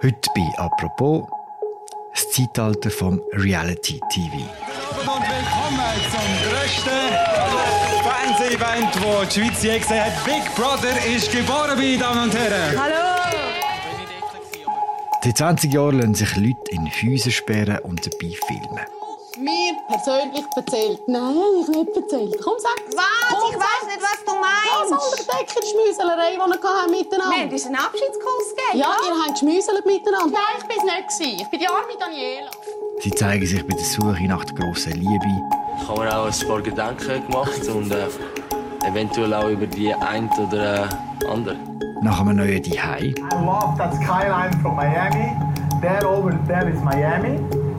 Heute bei «Apropos» das Zeitalter vom Reality-TV. Und willkommen zum grössten Fernsehevent, das die Schweiz je gesehen hat. Big Brother ist geboren, meine Damen und Herren. Hallo! Seit 20 Jahren lassen sich Leute in Häuser sperren und dabei filmen. Mir persönlich erzählt. Nein, ich nicht erzählt. Komm, sag Was? Komm, ich weiß nicht, was du Das meinst. unter der Decke, die Schmüselerei, die wir hatten miteinander. Wir haben uns einen Abschiedskuss gegeben. Ja, ihr habt geschmüselt miteinander. Nein, ich bin es nicht. gewesen. Ich bin die arme Daniela. Sie zeigen sich bei der Suche nach der grossen Liebe. Ich habe mir auch ein paar Gedanken gemacht und äh, eventuell auch über die ein oder äh, andere. nach einem neuen Zuhause. I love that skyline from Miami. There over there is Miami.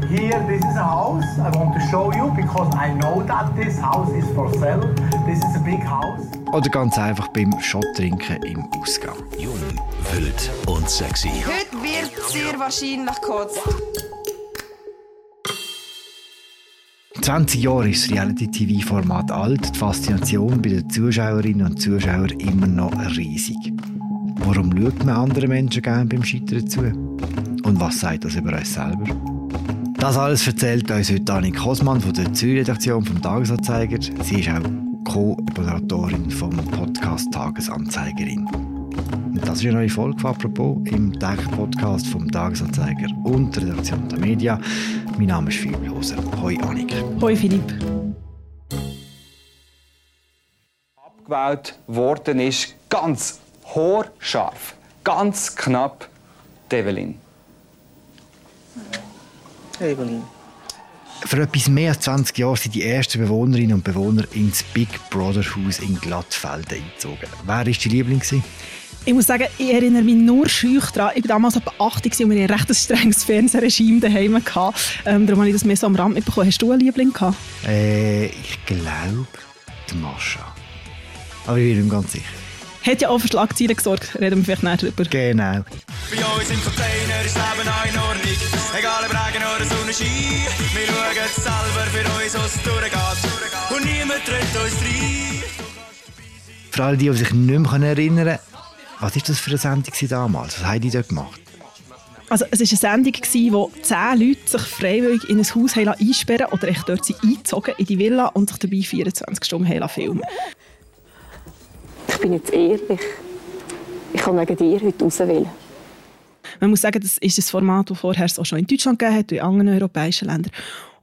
Here, this is a house I want to show you because I know that this house is for sale. This is a big house. Oder ganz einfach beim Shot-Trinken im Ausgang. Jung, wild und sexy. Heute wird sehr wahrscheinlich gekotzt. 20 Jahre ist das Reality-TV-Format alt, die Faszination bei den Zuschauerinnen und Zuschauern immer noch riesig. Warum schaut man anderen Menschen gerne beim Scheitern zu? Und was sagt das über uns selber? Das alles erzählt uns heute Annik Kosmann von der Zürich-Redaktion vom Tagesanzeiger. Sie ist auch Co-Moderatorin vom Podcast Tagesanzeigerin. Und das ist eine neue Folge von «Apropos» im täglichen Podcast vom Tagesanzeiger und der Redaktion der Media. Mein Name ist Philipp Loser. Hoi Annik. Hoi Philipp. Abgewählt worden ist ganz haarscharf, ganz knapp Develin. Vor etwas mehr als 20 Jahren sind die ersten Bewohnerinnen und Bewohner ins Big Brother Haus in Glattfelden eingezogen. Wer war dein Liebling? Ich muss sagen, ich erinnere mich nur schüch daran. Ich war damals etwa 80 und wir hatten ein recht strenges Fernsehregime daheim. Ähm, darum habe ich das mehr so am Rand mitbekommen. Hast du einen Liebling gehabt? Äh, ich glaube, die Mascha. Aber ich bin mir ganz sicher. Hat ja auch für Schlagzeilen gesorgt. Reden wir vielleicht näher darüber. Genau. Bei uns im Container ist das Leben auch in Ordnung. Egal ob Regen oder Sonnenschein. Wir schauen selber für uns, was durchgeht. Und niemand tritt uns rein. Für alle, die, die sich nicht mehr erinnern können, was war das für eine Sendung damals? Was haben die dort gemacht? Also, es war eine Sendung, in der zehn Leute sich freiwillig in ein Haus einsperren oder echt dort sind eingezogen in die Villa und sich dabei 24 Stunden filmen bin jetzt ehrlich. Ich kann wegen dir heute rauswählen. Man muss sagen, das ist ein Format, das vorher auch schon in Deutschland gegeben hat in anderen europäischen Ländern.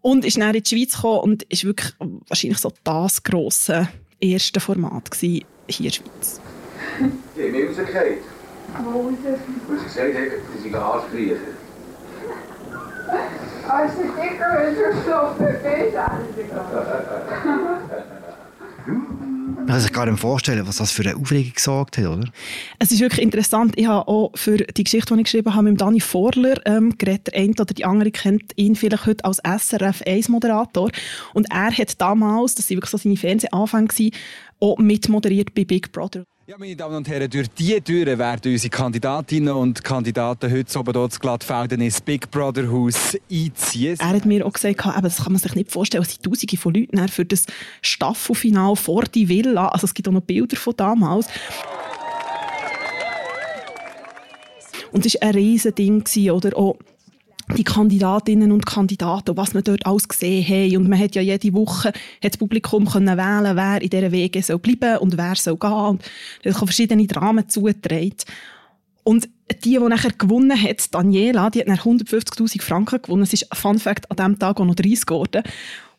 Und ist dann in die Schweiz gekommen und ist wirklich wahrscheinlich so das grosse erste Format hier in der Schweiz. Die haben mich rausgekehrt. Wo raus? Weil sie gesagt haben, sie sind Arschkriecher. Als ich dicker bin, geschlafen bin, Man kann sich gar nicht vorstellen, was das für eine Aufregung gesorgt hat, oder? Es ist wirklich interessant. Ich habe auch für die Geschichte, die ich geschrieben habe, mit Dani Vorler ähm, geredet. Der eine oder die andere kennt ihn vielleicht heute als SRF 1-Moderator. Und er hat damals, das war wirklich so seine Fernsehanfänge, auch mitmoderiert bei Big Brother. Ja, meine Damen und Herren, durch diese Türen werden unsere Kandidatinnen und Kandidaten heute oben dort Glattfelden ins Big Brother Haus einziehen. Er hat mir auch gesagt, eben, das kann man sich nicht vorstellen, es sind Tausende von Leuten für das Staffelfinal vor die Villa. Also es gibt auch noch Bilder von damals. Und es war ein riesen Ding, oder auch die Kandidatinnen und Kandidaten, was man dort alles gesehen haben. Und man hat ja jede Woche hat das Publikum können wählen, wer in dieser Wege soll bleiben und wer soll gehen. Und es haben verschiedene Dramen zugetragen. Und die, die nachher gewonnen hat, Daniela, die hat nach 150'000 Franken gewonnen. Es ist, Fun Fact, an diesem Tag auch noch 30 geworden.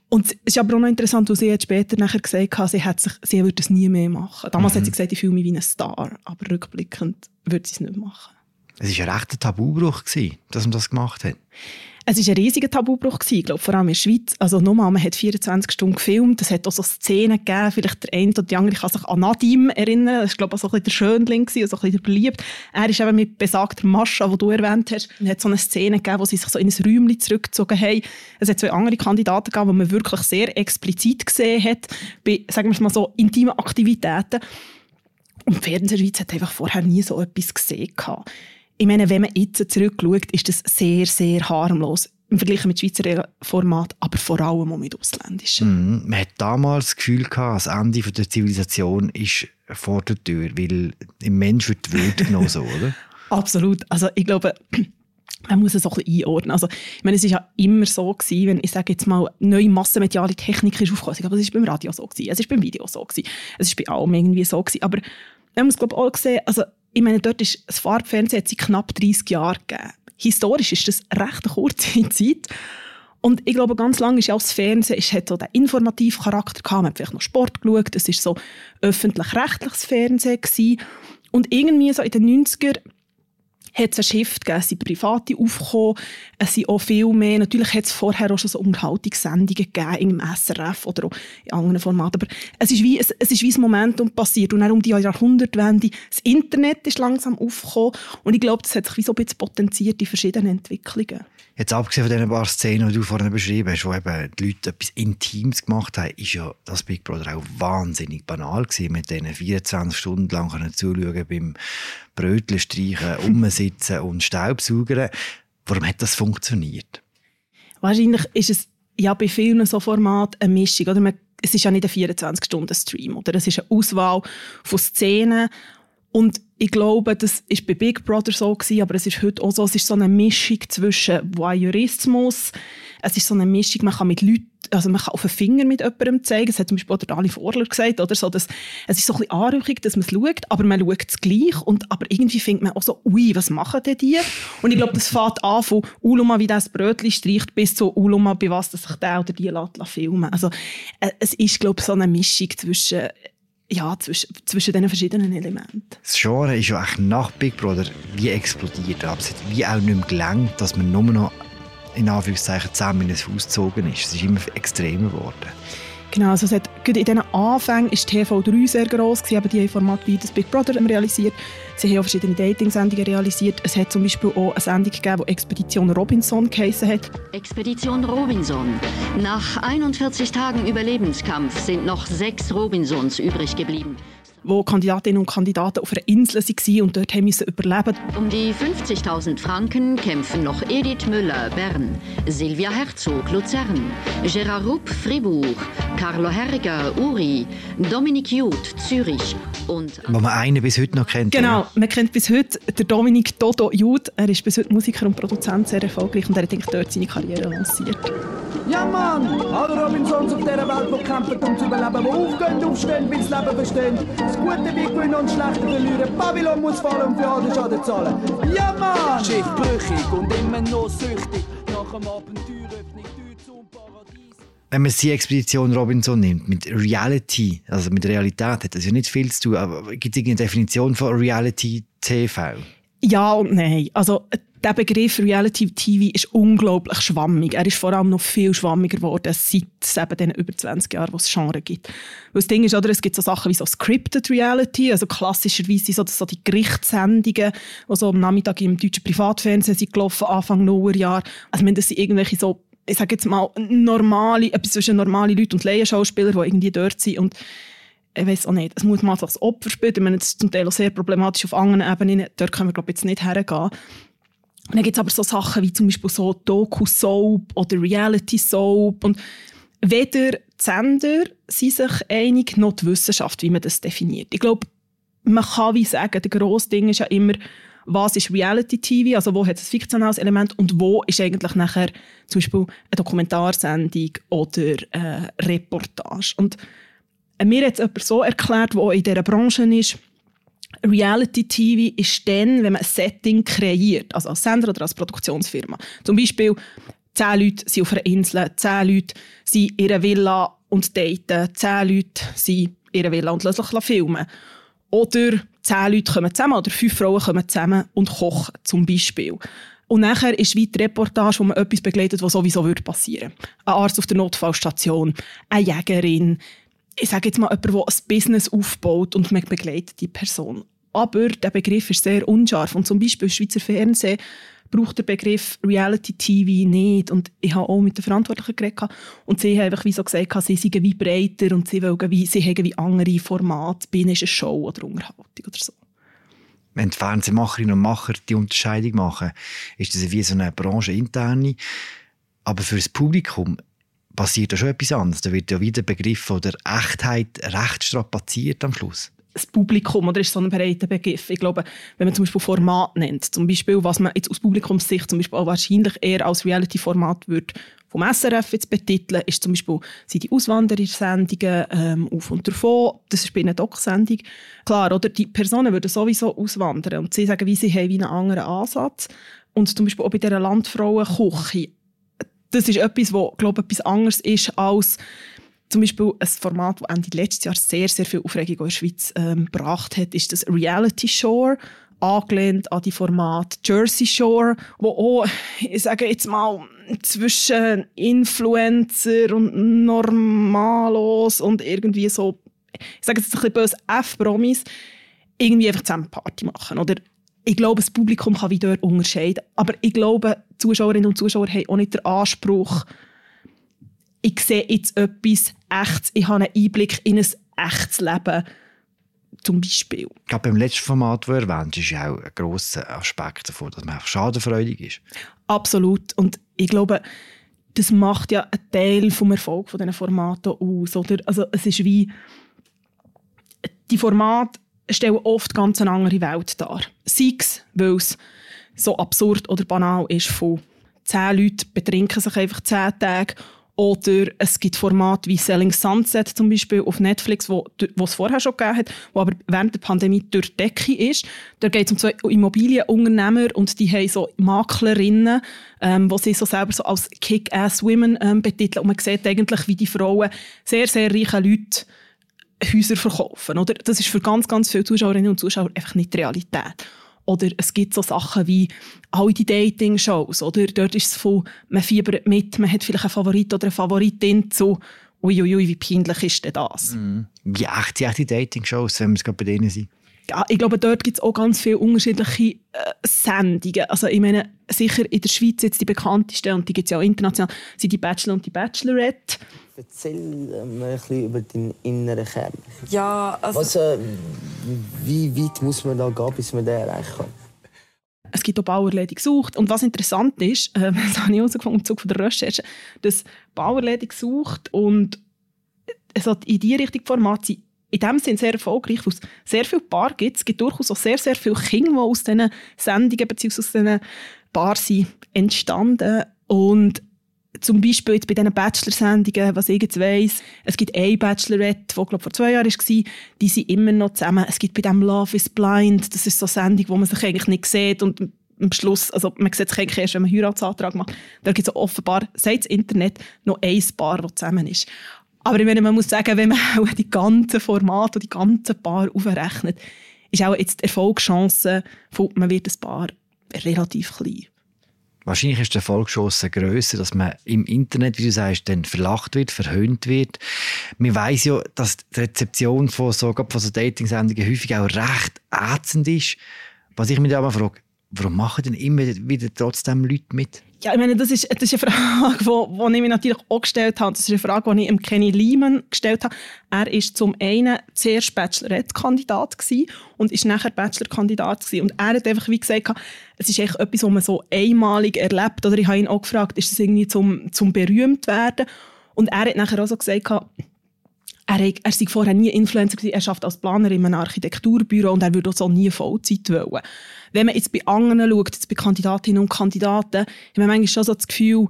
Und es ist aber auch noch interessant, weil sie hat später nachher gesagt hat, sie, hat sich, sie würde es nie mehr machen. Damals Mhm. hat sie gesagt, ich fühle mich wie ein Star. Aber rückblickend würde sie es nicht machen. Es war ein rechter Tabubruch, dass man das gemacht hat. Es war ein riesiger Tabubruch, ich glaube, vor allem in der Schweiz. Also nochmal, man hat 24 Stunden gefilmt, es hat auch so Szenen gegeben, vielleicht der eine oder die andere kann sich an Nadim erinnern, das war glaube ich so ein bisschen der Schönling, gewesen, also ein bisschen der beliebt. Er ist eben mit besagter Mascha, die du erwähnt hast, und hat so eine Szene gegeben, wo sie sich so in ein Räumchen zurückgezogen haben. Es hat zwei andere Kandidaten gegeben, die man wirklich sehr explizit gesehen hat, bei, sagen wir es mal so, intimen Aktivitäten. Und Fernsehschweiz hat einfach vorher nie so etwas gesehen. gehabt. Ich meine, wenn man jetzt zurückschaut, ist das sehr, sehr harmlos. Im Vergleich mit Schweizer Format, aber vor allem auch mit ausländischen. Mhm. Man hat damals das Gefühl gehabt, das Ende der Zivilisation ist vor der Tür, weil im Mensch wird die Würde genommen, so, oder? Absolut. Also ich glaube, man muss es so ein bisschen einordnen. Also, ich meine, es war ja immer so gewesen, wenn ich sage jetzt mal, neue massenmediale Technik ist aufgekommen. Aber es war beim Radio so gewesen, es war beim Video so gewesen, es war bei allem irgendwie so gewesen. Aber man muss glaube ich auch sehen, also ich meine, dort ist das Farbfernsehen hat knapp 30 Jahre gegeben. Historisch ist das recht eine kurze Zeit. Und ich glaube, ganz lange ist ja auch das Fernsehen, es hat so den informativen Charakter gehabt. Man hat vielleicht noch Sport geschaut, es war so öffentlich-rechtliches Fernsehen gewesen. Und irgendwie so in den 90er hat es ein Shift gegeben, es sind Private aufgekommen, es sind auch viel mehr, natürlich hat es vorher auch schon so Unterhaltungssendungen gegeben, im SRF oder auch in anderen Formaten, aber es ist wie, es, es ist wie ein Momentum passiert und dann um die Jahrhundertwende, das Internet ist langsam aufgekommen und ich glaube, das hat sich wie so ein bisschen potenziert, die verschiedenen Entwicklungen. Jetzt abgesehen von diesen paar Szenen, die du vorhin beschrieben hast, wo eben die Leute etwas Intimes gemacht haben, ist ja das Big Brother auch wahnsinnig banal gewesen, mit diesen 24 Stunden lang zuschauen beim Brötchen streichen, umsitzen und Staubsaugern. Warum hat das funktioniert? Wahrscheinlich ist es ja bei vielen so Formaten eine Mischung. Oder man, es ist ja nicht ein 24-Stunden-Stream. Oder es ist eine Auswahl von Szenen. Und ich glaube, das war bei Big Brother so gewesen, aber es ist heute auch so, es ist so eine Mischung zwischen Voyeurismus, es ist so eine Mischung, man kann mit Leuten, also man kann auf den Finger mit jemandem zeigen, das hat zum Beispiel auch der Dani Vorler gesagt, oder? So, dass, es ist so ein bisschen anrüchig, dass man es schaut, aber man schaut es gleich. Und, aber irgendwie findet man auch so, ui, was machen denn die? Und ich glaube, das fängt an von Uluma, wie das Brötchen streicht, bis zu Uluma, bei was dass sich der oder die lässt, filmen. Also äh, es ist, glaube ich, so eine Mischung zwischen ja, zwischen, zwischen diesen verschiedenen Elementen. Das Genre ist ja auch nach Big Brother wie explodiert. Aber es hat wie auch nicht mehr gelangt, dass man nur noch in Anführungszeichen zusammen in ein Haus gezogen ist. Es ist immer extremer geworden. Genau, also es hat, in diesen Anfängen war TV3 sehr gross, sie haben die Formate wie das Big Brother realisiert. Sie haben auch verschiedene Dating-Sendungen realisiert. Es hat zum Beispiel auch eine Sendung gegeben, die Expedition Robinson geheissen hat. Expedition Robinson. Nach 41 Tagen Überlebenskampf sind noch sechs Robinsons übrig geblieben wo Kandidatinnen und Kandidaten auf einer Insel waren und dort mussten überleben. Um die 50.000 Franken kämpfen noch Edith Müller, Bern, Silvia Herzog, Luzern, Gérard Rupp, Fribourg, Carlo Herriger, Uri, Dominik Jud, Zürich und... Wo man einen bis heute noch kennt. Genau, oder? man kennt bis heute den Dominik Dodo Jud. Er ist bis heute Musiker und Produzent, sehr erfolgreich und er hat dort seine Karriere lanciert. Ja Mann, Robinsons auf dieser Welt, die kämpfen, um zu überleben, die aufgehen, aufstehen, bis das Leben verstehen. Das Gute wie gewinnen und Schlechte verlieren. Babylon muss fallen und für alle Schaden zahlen. Ja Mann! Brüchig und immer noch süchtig. Nach dem Abenteuer öffne ich Tür zum Paradies. Wenn man die Expedition Robinson nimmt, mit Reality, also mit Realität, hat das ja nicht viel zu tun, aber gibt es irgendeine Definition von Reality TV? Ja und nein. Also der Begriff Reality TV ist unglaublich schwammig. Er ist vor allem noch viel schwammiger geworden seit eben den über 20 Jahren, wo es Genre gibt. Weil das Ding ist, oder, es gibt so Sachen wie so Scripted Reality, also klassischerweise so, so die Gerichtssendungen, die so am Nachmittag im deutschen Privatfernsehen sind gelaufen, Anfang Nullerjahr. Also ich das sind irgendwelche so, ich sage jetzt mal, normale, etwas zwischen normale Leute und Laienschauspieler, die irgendwie dort sind und ich weiß auch nicht, es muss man als Opfer spielen. Ich meine, das ist zum Teil auch sehr problematisch auf anderen Ebenen. Dort können wir, glaube ich, jetzt nicht hergehen. Und dann gibt es aber so Sachen wie zum Beispiel so Doku-Soap oder Reality-Soap. Und weder die Sender sind sich einig, noch die Wissenschaft, wie man das definiert. Ich glaube, man kann wie sagen, der grosse Ding ist ja immer, was ist Reality-TV, also wo hat es ein fiktionales Element und wo ist eigentlich nachher zum Beispiel eine Dokumentarsendung oder eine Reportage. Und mir hat es jemand so erklärt, der in dieser Branche ist, Reality TV ist dann, wenn man ein Setting kreiert, also als Sender oder als Produktionsfirma. Zum Beispiel, zehn Leute sind auf einer Insel, zehn Leute sind in ihrer Villa und daten, zehn Leute sind in ihrer Villa und lassen sich filmen. Oder zehn Leute kommen zusammen oder fünf Frauen kommen zusammen und kochen, zum Beispiel. Und nachher ist wie die Reportage, wo man etwas begleitet, was sowieso passieren würde. Ein Arzt auf der Notfallstation, eine Jägerin, ich sage jetzt mal, jemand, der ein Business aufbaut und man begleitet die Person. Aber der Begriff ist sehr unscharf. Und zum Beispiel im Schweizer Fernsehen braucht der Begriff Reality TV nicht. Und ich habe auch mit den Verantwortlichen geredet. Und sie haben einfach wie so gesagt, sie seien wie breiter und sie, wollen wie, sie haben wie andere Formate. Bin ist eine Show oder Unterhaltung oder so. Wenn die Fernsehmacherinnen und Macher die Unterscheidung machen, ist das wie so eine brancheninterne. Aber für das Publikum passiert da schon etwas anderes. Da wird ja wieder der Begriff der Echtheit recht strapaziert am Schluss. das Publikum oder ist so ein breiter Begriff. Ich glaube, wenn man zum Beispiel Format nennt, zum Beispiel, was man jetzt aus Publikumssicht zum Beispiel auch wahrscheinlich eher als Reality-Format würde vom SRF jetzt betiteln, ist zum Beispiel sind die Auswanderersendungen ähm, auf und davon. Das ist bei einer Doc-Sendung. Klar, oder? Die Personen würden sowieso auswandern und sie sagen, wie sie haben wie einen anderen Ansatz. Und zum Beispiel auch bei dieser Landfrauenküche. Das ist etwas, was, glaube etwas anderes ist als zum Beispiel ein Format, das Ende letztes Jahr sehr, sehr viel Aufregung in der Schweiz ähm, gebracht hat, ist das Reality Shore, angelehnt an die Format Jersey Shore, wo auch, ich sage jetzt mal, zwischen Influencer und Normalos und irgendwie so, ich sage jetzt ein bisschen böse, F-Promis, irgendwie einfach zusammen Party machen. Oder ich glaube, das Publikum kann wie dort unterscheiden. Aber ich glaube, Zuschauerinnen und Zuschauer haben auch nicht den Anspruch, ich sehe jetzt etwas Echtes, ich habe einen Einblick in ein echtes Leben, zum Beispiel. Gerade beim letzten Format, das du erwähnt ist ja auch ein grosser Aspekt davon, dass man einfach schadenfreudig ist. Absolut. Und ich glaube, das macht ja einen Teil vom Erfolg von diesen Formaten aus. Oder? Also es ist wie, die Formate stellen oft ganz eine andere Welt dar. Sei es, weil es so absurd oder banal ist von zehn Leuten betrinken sich einfach zehn Tage oder es gibt Formate wie Selling Sunset zum Beispiel auf Netflix, wo, es vorher schon gegeben hat, wo aber während der Pandemie durch die Decke ist. Da geht es um zwei Immobilienunternehmer und die haben so Maklerinnen, ähm, wo sie so selber so als Kick-Ass-Women ähm, betiteln. Und man sieht eigentlich, wie die Frauen sehr, sehr reiche Leute Häuser verkaufen. Oder? Das ist für ganz, ganz viele Zuschauerinnen und Zuschauer einfach nicht die Realität. Oder es gibt so Sachen wie all die Dating-Shows. Oder dort ist es von, man fiebert mit, man hat vielleicht einen Favorit oder eine Favoritin zu uiuiui, wie peinlich ist denn das? Mhm. Wie echt die Dating-Shows, wenn wir es gerade bei denen sind? Ja, ich glaube, dort gibt es auch ganz viele unterschiedliche äh, Sendungen. Also ich meine, sicher in der Schweiz jetzt die bekanntesten, und die gibt es ja auch international, sind die Bachelor und die Bachelorette. Erzähl mir ein bisschen über deinen inneren Kern. Ja, also... Was, äh, wie weit muss man da gehen, bis man den erreichen kann? Es gibt auch Bauerledig gesucht. Und was interessant ist, äh, das habe ich herausgefunden im Zuge der Recherche, dass Bauerledig gesucht und es hat in diese Richtung Format sind in dem Sinne sehr erfolgreich, weil es sehr viele Paar gibt. Es gibt durchaus auch sehr, sehr viele Kinder, die aus diesen Sendungen bzw. aus diesen Paaren sind entstanden. Und zum Beispiel jetzt bei diesen Bachelor-Sendungen, was ich jetzt weiss, es gibt eine Bachelorette, die glaube vor zwei Jahren war, die sind immer noch zusammen. Es gibt bei dem Love is Blind, das ist so eine Sendung, wo man sich eigentlich nicht sieht und am Schluss, also man sieht sich eigentlich erst, wenn man einen Heiratsantrag macht. Da gibt es offenbar, seit das Internet, noch ein Paar, das zusammen ist. Aber ich meine, man muss sagen, wenn man auch die ganzen Formate und die ganzen Paar aufrechnet, ist auch jetzt die Erfolgschance von man wird ein Paar relativ klein. Wahrscheinlich ist die Erfolgschance grösser, dass man im Internet, wie du sagst, dann verlacht wird, verhöhnt wird. Man weiß ja, dass die Rezeption von so, von so Dating-Sendungen häufig auch recht ätzend ist. Was ich mich da mal frage, warum machen denn immer wieder trotzdem Leute mit? Ja, ich meine, das ist, das ist eine Frage, die, die ich mir natürlich auch gestellt habe. Das ist eine Frage, die ich ihm Kenny Lehman gestellt habe. Er war zum einen zuerst Bachelorette-Kandidat und ist nachher Bachelor-Kandidat Und er hat einfach wie gesagt, es ist echt etwas, was man so einmalig erlebt. Oder ich habe ihn auch gefragt, ist das irgendwie zum, zum berühmt werden? Und er hat nachher auch so gesagt, er, er sei vorher nie Influencer gewesen, er schafft als Planer in einem Architekturbüro und er würde auch so nie Vollzeit wollen. Wenn man jetzt bei anderen schaut, jetzt bei Kandidatinnen und Kandidaten, hat man manchmal schon so das Gefühl,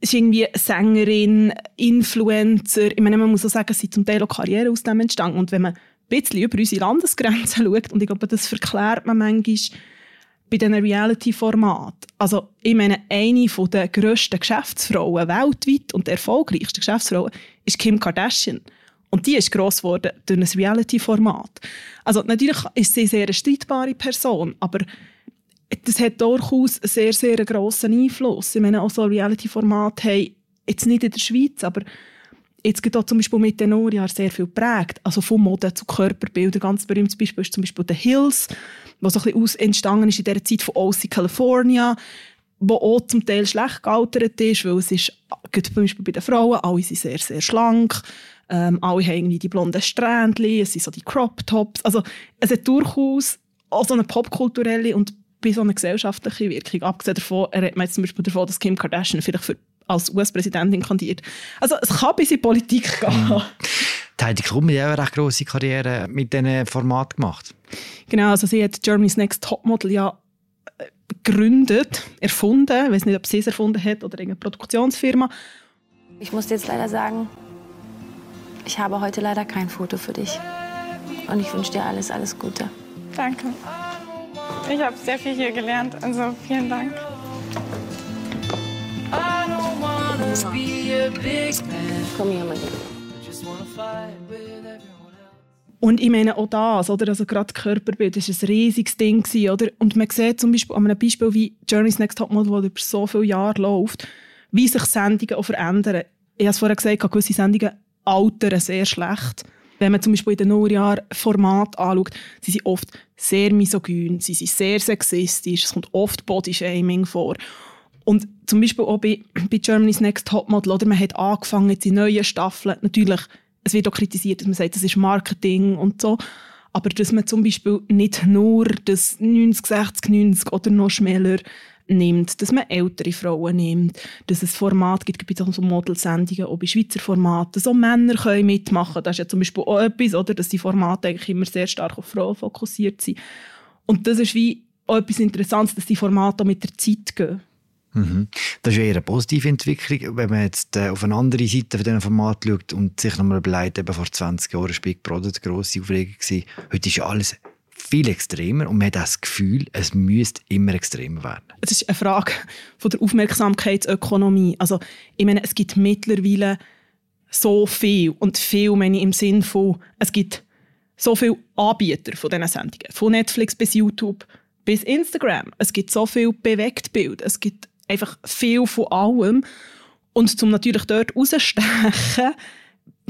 es ist irgendwie Sängerin, Influencer. Ich meine, man muss auch sagen, es sind zum Teil auch Karriere aus dem entstanden. Und wenn man ein bisschen über unsere Landesgrenzen schaut, und ich glaube, das verklärt man manchmal bei diesen Reality-Formaten. Also, ich meine, eine der grössten Geschäftsfrauen weltweit und erfolgreichsten Geschäftsfrauen ist Kim Kardashian. Und die ist gross geworden durch ein Reality-Format. Also natürlich ist sie eine sehr streitbare Person, aber das hat durchaus einen sehr, sehr grossen Einfluss. Ich meine, auch so Reality-Formate haben jetzt nicht in der Schweiz, aber jetzt geht auch zum Beispiel mit den Nordjahren sehr viel geprägt. Also von Mode zu Körperbildern. Ganz berühmtes Beispiel ist zum Beispiel The Hills, was so ein bisschen entstanden ist in der Zeit von OC California, wo auch zum Teil schlecht gealtert ist, weil es ist, zum Beispiel bei den Frauen, alle sind sehr, sehr schlank, ähm, alle haben irgendwie die blonden Strändchen, es sind so die Crop-Tops. Also es hat durchaus auch so eine popkulturelle und bei so eine gesellschaftliche Wirkung. Abgesehen davon, er hat man jetzt zum Beispiel davon, dass Kim Kardashian vielleicht für, als US-Präsidentin kandidiert. Also es kann bis in Politik gehen. Mhm. Die Heidi Klum hat ja auch eine recht grosse Karriere mit diesem Format gemacht. Genau, also sie hat Germany's Next Topmodel ja äh, gegründet, erfunden. Ich weiß nicht, ob sie es erfunden hat oder irgendeine Produktionsfirma. Ich muss dir jetzt leider sagen, ich habe heute leider kein Foto für dich. Und ich wünsche dir alles, alles Gute. Danke. Ich habe sehr viel hier gelernt, also vielen Dank. Komm hier, mein Und ich meine auch das, oder? Also gerade Körperbild ist ein riesiges Ding gewesen, oder? Und man sieht zum Beispiel an einem Beispiel wie Journey's Next Topmodel, das über so viele Jahre läuft, wie sich Sendungen auch verändern. Ich habe es vorher gesagt, gewisse Sendungen altern sehr schlecht. Wenn man zum Beispiel in den Nullerjahren Format anschaut, sie sind oft sehr misogyn, sie sind sehr sexistisch, es kommt oft Bodyshaming vor. Und zum Beispiel auch bei, bei Germany's Next Topmodel, oder man hat angefangen jetzt in neuen Staffeln, natürlich, es wird auch kritisiert, dass man sagt, das ist Marketing und so, aber dass man zum Beispiel nicht nur das 90, 60, 90 oder noch schmäler nimmt, dass man ältere Frauen nimmt, dass es Format gibt, gibt es so Modelsendungen, auch bei Schweizer Formaten, so Männer können mitmachen, das ist ja zum Beispiel auch etwas, oder, dass die Formate eigentlich immer sehr stark auf Frauen fokussiert sind. Und das ist wie auch etwas Interessantes, dass die Formate auch mit der Zeit gehen. Mhm. Das ist eher eine positive Entwicklung. Wenn man jetzt äh, auf eine andere Seite von diesem Format schaut und sich nochmal überlegt, eben vor 20 Jahren war Big Brother die grosse Aufregung. Heute ist alles viel extremer und man hat das Gefühl, es müsste immer extremer werden. Es ist eine Frage von der Aufmerksamkeitsökonomie. Also, ich meine, es gibt mittlerweile so viel und viel meine ich im Sinn von, es gibt so viele Anbieter von diesen Sendungen, von Netflix bis YouTube bis Instagram. Es gibt so viel Bewegtbild, es gibt einfach viel von allem. Und um natürlich dort rauszustechen,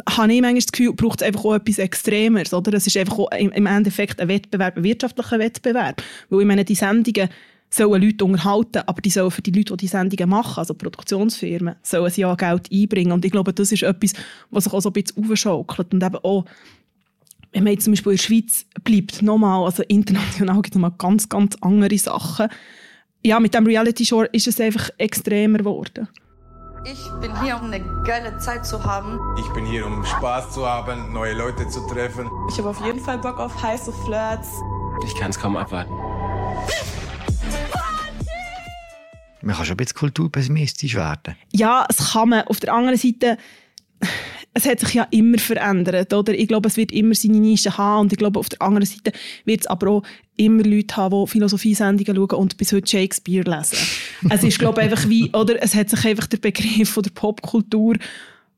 habe ich manchmal das Gefühl, braucht es einfach auch etwas Extremeres. Oder? Es ist einfach im Endeffekt ein Wettbewerb, ein wirtschaftlicher Wettbewerb. Weil ich meine, die Sendungen sollen Leute unterhalten, aber die sollen für die Leute, die die Sendungen machen, also Produktionsfirmen, sollen sie ja Geld einbringen. Und ich glaube, das ist etwas, was sich auch so ein bisschen aufschaukelt. Und eben auch, wenn man jetzt zum Beispiel in der Schweiz bleibt, nochmal, also international gibt es nochmal ganz, ganz andere Sachen. Ja, mit dem Reality-Show ist es einfach extremer geworden. Ich bin hier, um eine geile Zeit zu haben. Ich bin hier, um Spaß zu haben, neue Leute zu treffen. Ich habe auf jeden Fall Bock auf heiße Flirts. Ich kann es kaum abwarten. Man kann schon ein bisschen kulturpessimistisch werden. Ja, es kann man. Auf der anderen Seite, es hat sich ja immer verändert. Oder? Ich glaube, es wird immer seine Nische haben. Und ich glaube, auf der anderen Seite wird es aber auch immer Leute haben, die Philosophiesendungen schauen und bis heute Shakespeare lesen. es ist, glaube ich, einfach wie, oder es hat sich einfach der Begriff von der Popkultur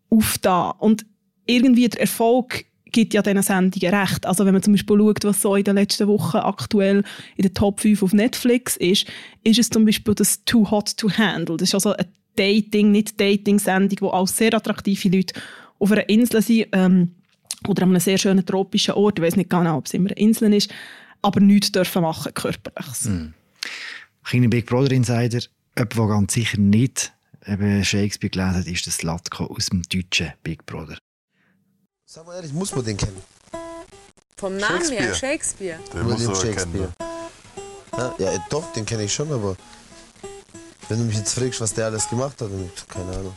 aufgetan. Und irgendwie der Erfolg gibt ja diesen Sendungen recht. Also wenn man zum Beispiel schaut, was so in den letzten Wochen aktuell in den Top 5 auf Netflix ist, ist es zum Beispiel das Too Hot to Handle. Das ist also eine Dating, nicht Dating-Sendung, wo auch sehr attraktive Leute auf einer Insel sind ähm, oder an einem sehr schönen tropischen Ort. Ich weiß nicht genau, ob es immer eine Insel ist, aber nichts dürfen machen körperliches. Mhm. Kleine Big Brother Insider, jemand, der ganz sicher nicht eben Shakespeare gelesen hat, ist das Latko aus dem deutschen Big Brother. Sag mal ehrlich, muss man den kennen? Vom Namen her, Shakespeare. Den muss William Shakespeare. Ja, ja, doch, den kenne ich schon, aber wenn du mich jetzt fragst, was der alles gemacht hat, keine Ahnung.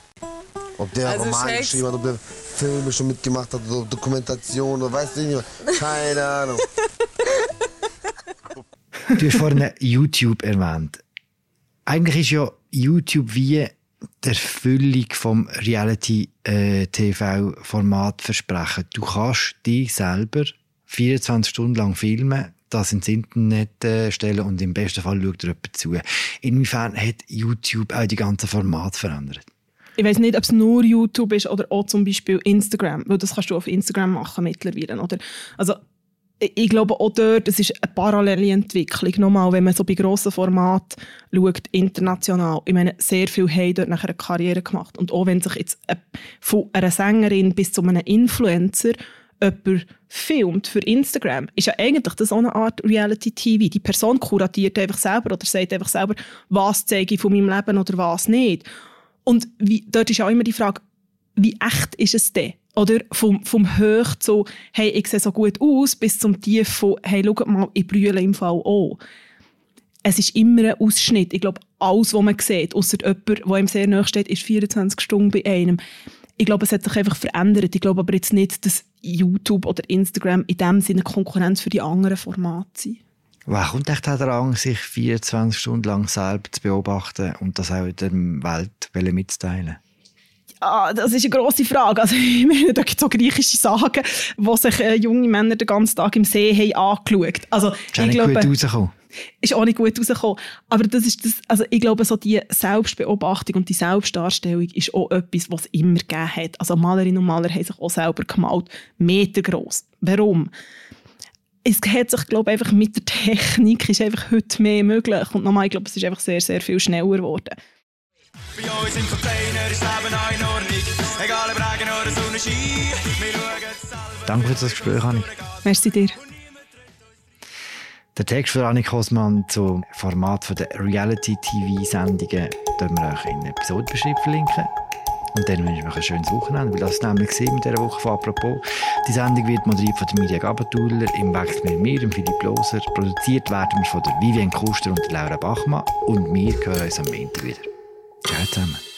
Ob der Also Roman Shakes- geschrieben hat, ob der Filme schon mitgemacht hat, oder Dokumentation, oder weißt du nicht. Keine Ahnung. Du hast vorhin YouTube erwähnt. Eigentlich ist ja YouTube wie die Erfüllung vom Reality-TV-Format versprechen. Du kannst dich selber 24 Stunden lang filmen, das ins Internet äh, stellen und im besten Fall schaut dir jemand zu. Inwiefern hat YouTube auch die ganzen Formate verändert? Ich weiß nicht, ob es nur YouTube ist oder auch zum Beispiel Instagram, weil das kannst du auf Instagram machen mittlerweile. Oder? Also, ich glaube auch dort, es ist eine parallele Entwicklung. Nochmal, wenn man so bei grossen Formaten schaut, international. Ich meine, sehr viele haben dort nachher eine Karriere gemacht. Und auch wenn sich jetzt von einer Sängerin bis zu einem Influencer jemand filmt für Instagram, ist ja eigentlich das auch eine Art Reality-TV. Die Person kuratiert einfach selber oder sagt einfach selber, was zeige ich von meinem Leben oder was nicht. Und wie, dort ist auch immer die Frage, wie echt ist es denn? Oder vom, vom Hoch zu, hey, ich sehe so gut aus, bis zum Tief von, hey, schau mal, ich brülle im Fall auch. Es ist immer ein Ausschnitt. Ich glaube, alles, was man sieht, außer jemand, der ihm sehr nahe steht, ist 24 Stunden bei einem. Ich glaube, es hat sich einfach verändert. Ich glaube aber jetzt nicht, dass YouTube oder Instagram in dem Sinne Konkurrenz für die anderen Formate sind. Wer kommt echt der Drang, sich 24 Stunden lang selbst zu beobachten und das auch in der Welt mitzuteilen? Ah, das ist eine grosse Frage. Also, ich meine, da gibt es so griechische Sagen, wo sich äh, junge Männer den ganzen Tag im See haben angeschaut Also, ist ich glaube, gut rausgekommen. Ist auch nicht gut rausgekommen. Aber das ist das, also ich glaube, so die Selbstbeobachtung und die Selbstdarstellung ist auch etwas, was es immer gegeben hat. Also Malerinnen und Maler haben sich auch selber gemalt, metergroß. Warum? Es hat sich, glaube ich, einfach mit der Technik ist einfach heute mehr möglich. Und nochmal, ich glaube, es ist einfach sehr, sehr viel schneller geworden. Bei uns im Container ist Leben auch in Ordnung. Egal ob Regen oder Sonnenschein. Wir schauen Danke für das Gespräch, Annik. Merci dir. Der Text von Annik Hosmann zum Format der Reality-TV-Sendungen werden wir euch in der Episodenbeschreibung verlinken. Und dann wünsche ich euch ein schönes Wochenende, weil das nämlich mit dieser Woche von «Apropos». Die Sendung wird moderiert von der Media Gabatuller, im Wechsel mit mir, dem Philipp Loser. Produziert werden wir von der Vivian Kuster und der Laura Bachmann. Und wir hören uns am Montag wieder. Ciao zusammen.